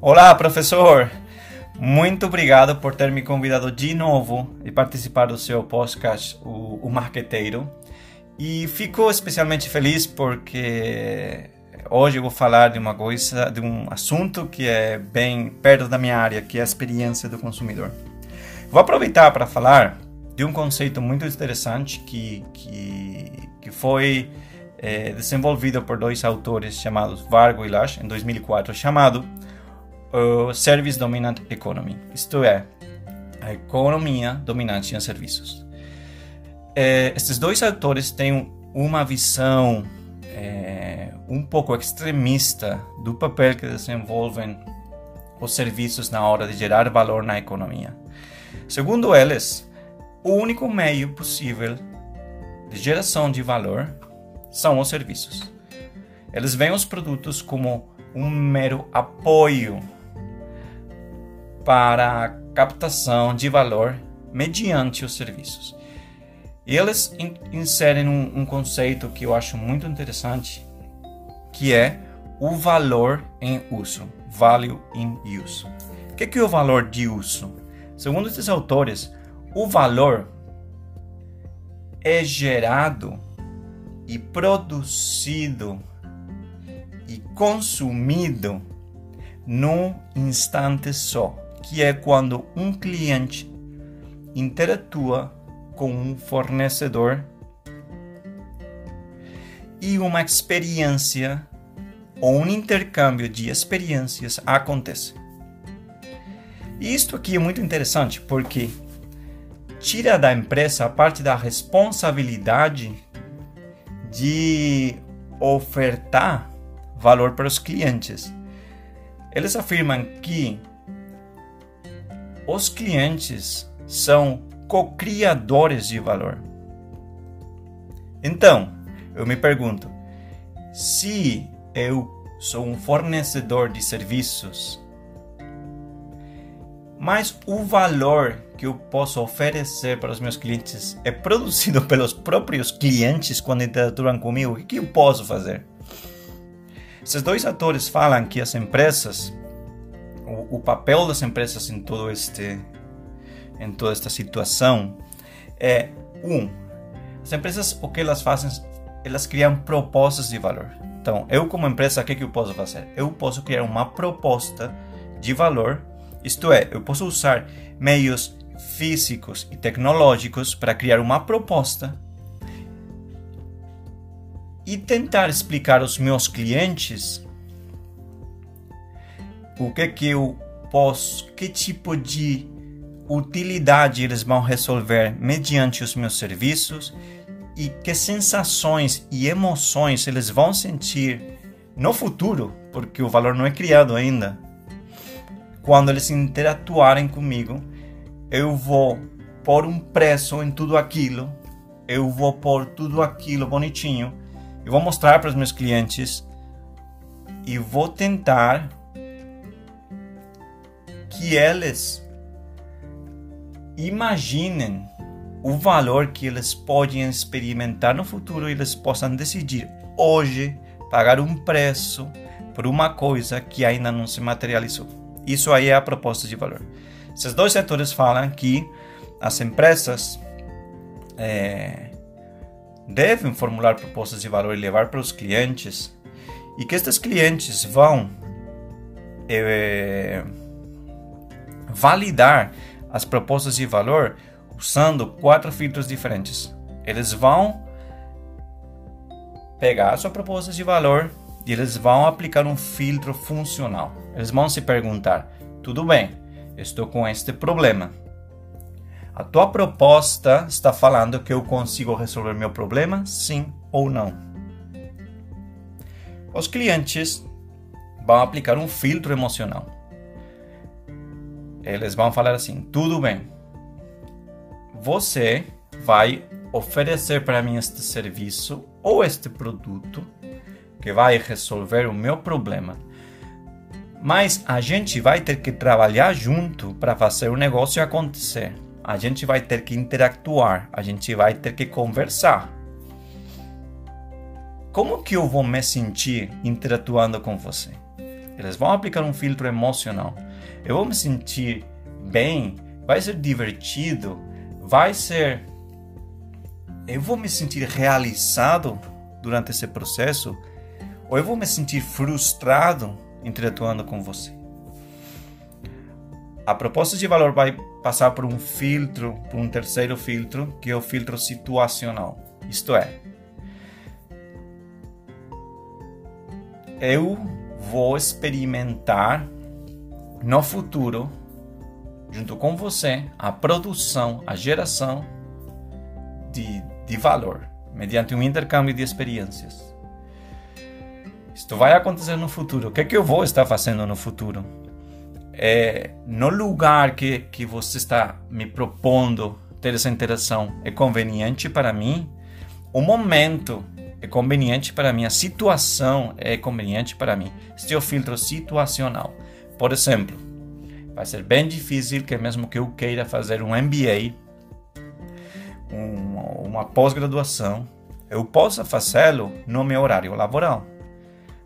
Olá, professor! Muito obrigado por ter me convidado de novo e participar do seu podcast, o, o Marqueteiro. E fico especialmente feliz porque hoje eu vou falar de uma coisa, de um assunto que é bem perto da minha área, que é a experiência do consumidor. Vou aproveitar para falar de um conceito muito interessante que, que, que foi é, desenvolvido por dois autores chamados Vargo e Lash em 2004, chamado uh, Service Dominant Economy, isto é, a economia dominante em serviços. É, esses dois autores têm uma visão é, um pouco extremista do papel que desenvolvem os serviços na hora de gerar valor na economia. Segundo eles, o único meio possível de geração de valor são os serviços. Eles veem os produtos como um mero apoio para a captação de valor mediante os serviços. E eles inserem um, um conceito que eu acho muito interessante, que é o valor em uso, value in use. O que é o valor de uso? Segundo esses autores, o valor é gerado e produzido e consumido num instante só, que é quando um cliente interatua com um fornecedor e uma experiência ou um intercâmbio de experiências acontece. E isto aqui é muito interessante porque tira da empresa a parte da responsabilidade de ofertar valor para os clientes. Eles afirmam que os clientes são co-criadores de valor. Então, eu me pergunto: se eu sou um fornecedor de serviços mas o valor que eu posso oferecer para os meus clientes é produzido pelos próprios clientes quando interatuam comigo. O que eu posso fazer? Esses dois atores falam que as empresas, o, o papel das empresas em todo este, em toda esta situação é um, as empresas o que elas fazem, elas criam propostas de valor. Então, eu como empresa, o que, que eu posso fazer? Eu posso criar uma proposta de valor isto é, eu posso usar meios físicos e tecnológicos para criar uma proposta e tentar explicar aos meus clientes o que que eu posso, que tipo de utilidade eles vão resolver mediante os meus serviços e que sensações e emoções eles vão sentir no futuro, porque o valor não é criado ainda quando eles interatuarem comigo, eu vou pôr um preço em tudo aquilo, eu vou pôr tudo aquilo bonitinho, eu vou mostrar para os meus clientes e vou tentar que eles imaginem o valor que eles podem experimentar no futuro e eles possam decidir hoje pagar um preço por uma coisa que ainda não se materializou. Isso aí é a proposta de valor. Esses dois setores falam que as empresas é, devem formular propostas de valor e levar para os clientes e que estes clientes vão é, validar as propostas de valor usando quatro filtros diferentes. Eles vão pegar a sua proposta de valor e eles vão aplicar um filtro funcional. Eles vão se perguntar: tudo bem, estou com este problema. A tua proposta está falando que eu consigo resolver meu problema, sim ou não? Os clientes vão aplicar um filtro emocional. Eles vão falar assim: tudo bem, você vai oferecer para mim este serviço ou este produto que vai resolver o meu problema. Mas a gente vai ter que trabalhar junto para fazer o negócio acontecer. a gente vai ter que interactuar, a gente vai ter que conversar. Como que eu vou me sentir interatuando com você? Eles vão aplicar um filtro emocional. Eu vou me sentir bem, vai ser divertido, vai ser. Eu vou me sentir realizado durante esse processo, ou eu vou me sentir frustrado interatuando com você. A proposta de valor vai passar por um filtro, por um terceiro filtro, que é o filtro situacional. Isto é, eu vou experimentar no futuro, junto com você, a produção, a geração de, de valor, mediante um intercâmbio de experiências. Isto vai acontecer no futuro. O que, é que eu vou estar fazendo no futuro? É, no lugar que, que você está me propondo ter essa interação é conveniente para mim, o momento é conveniente para mim, a situação é conveniente para mim. Este é o filtro situacional. Por exemplo, vai ser bem difícil que mesmo que eu queira fazer um MBA, um, uma pós-graduação, eu possa fazê-lo no meu horário laboral.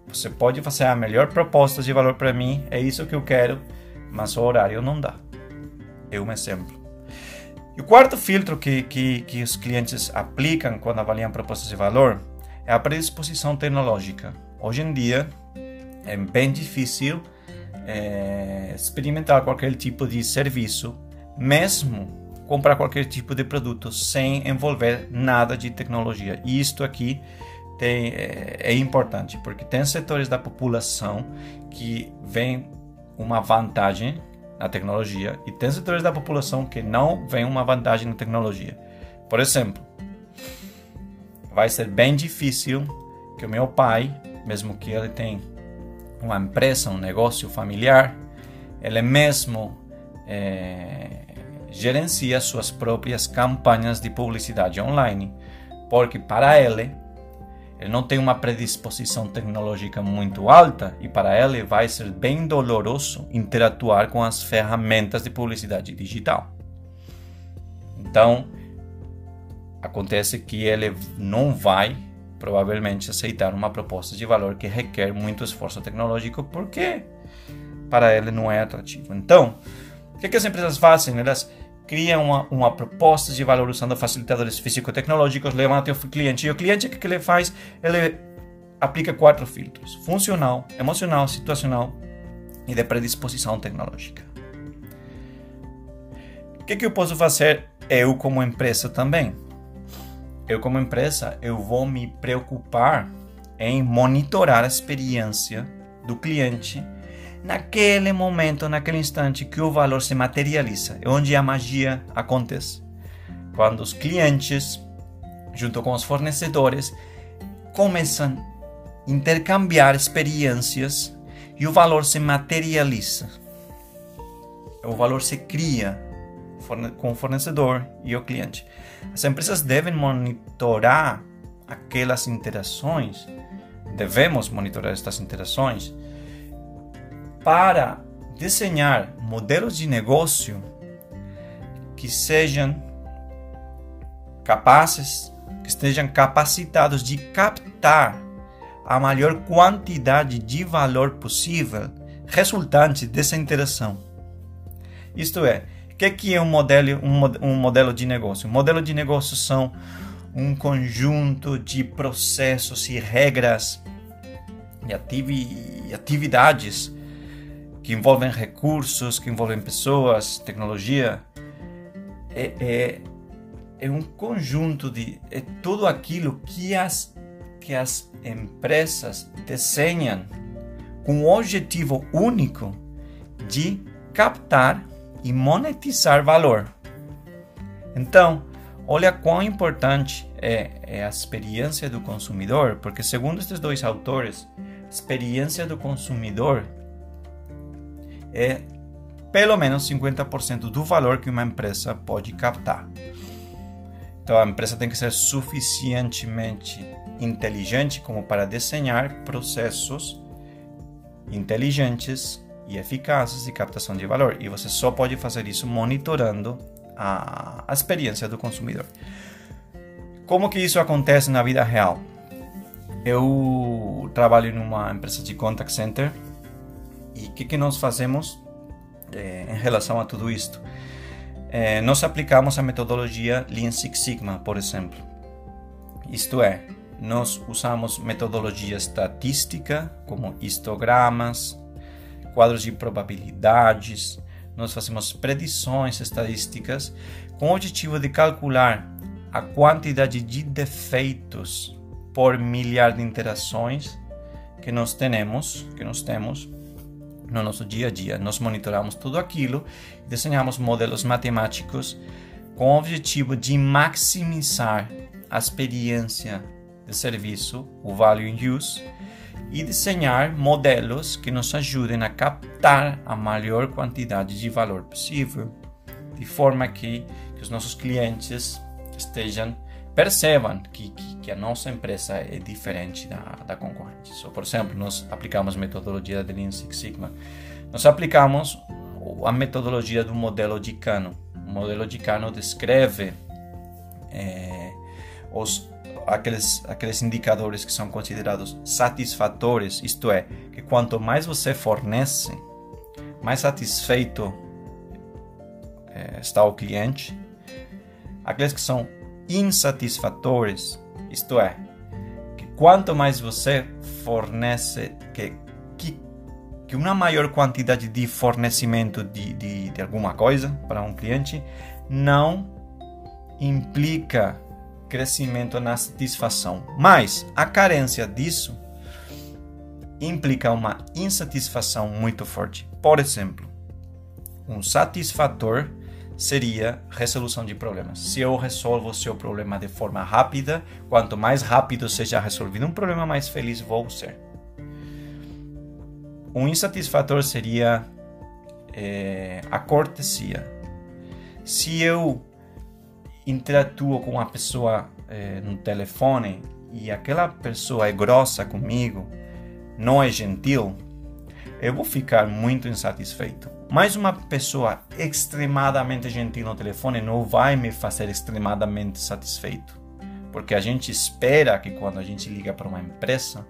Você pode fazer a melhor proposta de valor para mim, é isso que eu quero, mas o horário não dá. É um exemplo. E o quarto filtro que, que, que os clientes aplicam quando avaliam propostas de valor é a predisposição tecnológica. Hoje em dia é bem difícil é, experimentar qualquer tipo de serviço, mesmo comprar qualquer tipo de produto sem envolver nada de tecnologia. E isto aqui tem, é, é importante, porque tem setores da população que vem uma vantagem na tecnologia e tem setores da população que não vem uma vantagem na tecnologia. Por exemplo, vai ser bem difícil que o meu pai, mesmo que ele tenha uma empresa, um negócio familiar, ele mesmo é, gerencia suas próprias campanhas de publicidade online, porque para ele ele não tem uma predisposição tecnológica muito alta e para ele vai ser bem doloroso interatuar com as ferramentas de publicidade digital. Então, acontece que ele não vai provavelmente aceitar uma proposta de valor que requer muito esforço tecnológico porque para ele não é atrativo. Então, o que, as empresas fazem? Elas cria uma, uma proposta de valor usando facilitadores físico-tecnológicos, levam até o cliente. E o cliente, o que, que ele faz? Ele aplica quatro filtros: funcional, emocional, situacional e de predisposição tecnológica. O que, que eu posso fazer eu como empresa também? Eu como empresa, eu vou me preocupar em monitorar a experiência do cliente naquele momento, naquele instante que o valor se materializa, é onde a magia acontece. Quando os clientes, junto com os fornecedores, começam a intercambiar experiências e o valor se materializa. O valor se cria com o fornecedor e o cliente. As empresas devem monitorar aquelas interações, devemos monitorar estas interações para desenhar modelos de negócio que sejam capazes, que estejam capacitados de captar a maior quantidade de valor possível resultante dessa interação. Isto é, o que é um modelo, um, um modelo de negócio? Um modelo de negócio são um conjunto de processos e regras e atividades que envolvem recursos, que envolvem pessoas, tecnologia, é, é, é um conjunto de é tudo aquilo que as que as empresas desenham com o objetivo único de captar e monetizar valor. Então, olha quão importante é, é, a experiência do consumidor, porque segundo estes dois autores, experiência do consumidor é pelo menos 50% do valor que uma empresa pode captar. Então a empresa tem que ser suficientemente inteligente como para desenhar processos inteligentes e eficazes de captação de valor. E você só pode fazer isso monitorando a, experiência do consumidor. Como que isso acontece na vida real? Eu trabalho numa empresa de contact center e o que, que nós fazemos em relação a tudo isto? É, nós aplicamos a metodologia Lean Six Sigma, por exemplo. Isto é, nós usamos metodologia estatística, como histogramas, quadros de probabilidades, nós fazemos predições estadísticas com o objetivo de calcular a quantidade de defeitos por milhar de interações que nós temos, que nós temos no nosso dia a dia. Nós monitoramos tudo aquilo e desenhamos modelos matemáticos com o objetivo de maximizar a experiência de serviço, o value in use, e desenhar modelos que nos ajudem a captar a maior quantidade de valor possível, de forma que, que os nossos clientes estejam percebam que, que, que, a nossa empresa é diferente da, da concorrente. So, por exemplo, nós aplicamos metodologia de Lean Six Sigma. Nós aplicamos a metodologia do modelo de Cano. O modelo de Cano descreve é, os aqueles, aqueles indicadores que são considerados satisfatórios, isto é, que quanto mais você fornece, mais satisfeito é, está o cliente. Aqueles que são insatisfatórios, isto é, que quanto mais você fornece, que, que, que uma maior quantidade de fornecimento de, de, de alguma coisa para um cliente não implica crescimento na satisfação. Mas a carência disso implica uma insatisfação muito forte. Por exemplo, um satisfator seria resolução de problemas. Se eu resolvo o seu problema de forma rápida, quanto mais rápido seja resolvido um problema, mais feliz vou ser. Um insatisfator seria é, a cortesia. Se eu interatuo com uma pessoa é, no telefone e aquela pessoa é grossa comigo, não é gentil, eu vou ficar muito insatisfeito. Mas uma pessoa extremadamente gentil no telefone não vai me fazer extremamente satisfeito. Porque a gente espera que quando a gente liga para uma empresa,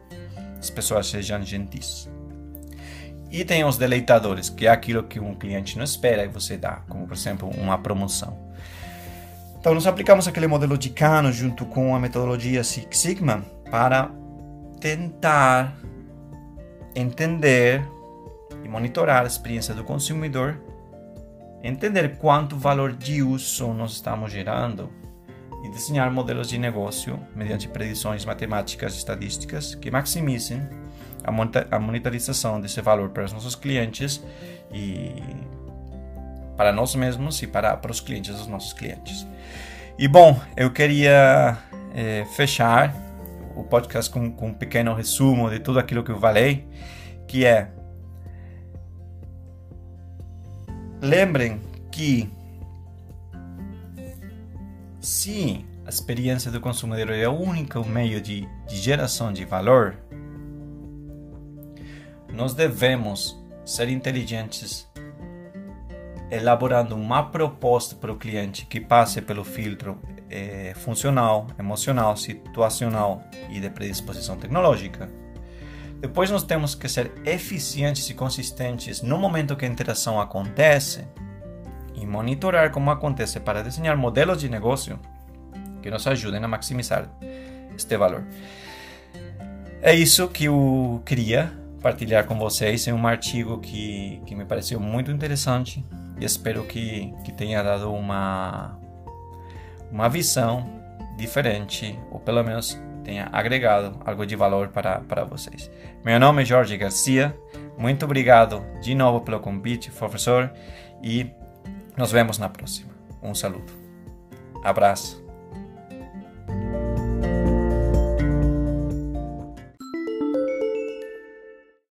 as pessoas sejam gentis. E tem os deleitadores, que é aquilo que um cliente não espera e você dá, como por exemplo uma promoção. Então, nós aplicamos aquele modelo de Kano junto com a metodologia Six Sigma para tentar entender e monitorar a experiência do consumidor, entender quanto valor de uso nós estamos gerando e desenhar modelos de negócio mediante predições matemáticas e estatísticas que maximizem a monitorização desse valor para os nossos clientes e para nós mesmos e para, para os clientes dos nossos clientes. E bom, eu queria é, fechar o podcast com, com um pequeno resumo de tudo aquilo que eu falei, que é lembrem que se a experiência do consumidor é o único meio de, de geração de valor, nós devemos ser inteligentes elaborando uma proposta para o cliente que passe pelo filtro é, funcional, emocional, situacional e de predisposição tecnológica. Depois nós temos que ser eficientes e consistentes no momento que a interação acontece e monitorar como acontece para desenhar modelos de negócio que nos ajudem a maximizar este valor. É isso que eu queria partilhar com vocês em um artigo que, que me pareceu muito interessante e espero que, que tenha dado uma, uma visão diferente, ou pelo menos tenha agregado algo de valor para, para vocês. Meu nome é Jorge Garcia, muito obrigado de novo pelo convite, professor, e nos vemos na próxima. Um saludo. Abraço.